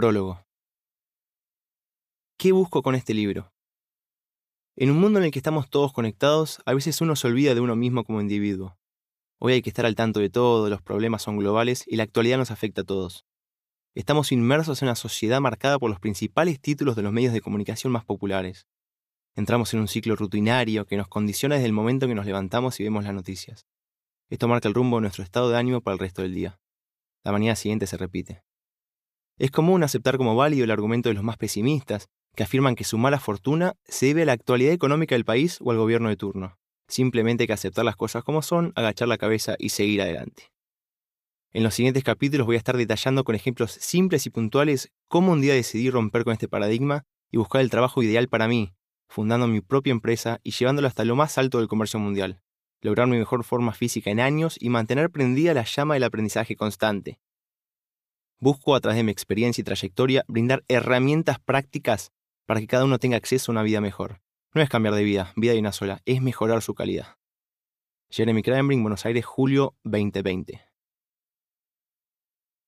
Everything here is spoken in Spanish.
Prólogo. ¿Qué busco con este libro? En un mundo en el que estamos todos conectados, a veces uno se olvida de uno mismo como individuo. Hoy hay que estar al tanto de todo, los problemas son globales y la actualidad nos afecta a todos. Estamos inmersos en una sociedad marcada por los principales títulos de los medios de comunicación más populares. Entramos en un ciclo rutinario que nos condiciona desde el momento en que nos levantamos y vemos las noticias. Esto marca el rumbo de nuestro estado de ánimo para el resto del día. La mañana siguiente se repite. Es común aceptar como válido el argumento de los más pesimistas, que afirman que su mala fortuna se debe a la actualidad económica del país o al gobierno de turno. Simplemente hay que aceptar las cosas como son, agachar la cabeza y seguir adelante. En los siguientes capítulos voy a estar detallando con ejemplos simples y puntuales cómo un día decidí romper con este paradigma y buscar el trabajo ideal para mí, fundando mi propia empresa y llevándolo hasta lo más alto del comercio mundial, lograr mi mejor forma física en años y mantener prendida la llama del aprendizaje constante. Busco a través de mi experiencia y trayectoria brindar herramientas prácticas para que cada uno tenga acceso a una vida mejor. No es cambiar de vida, vida de una sola, es mejorar su calidad. Jeremy Kraenbrink, Buenos Aires, julio 2020.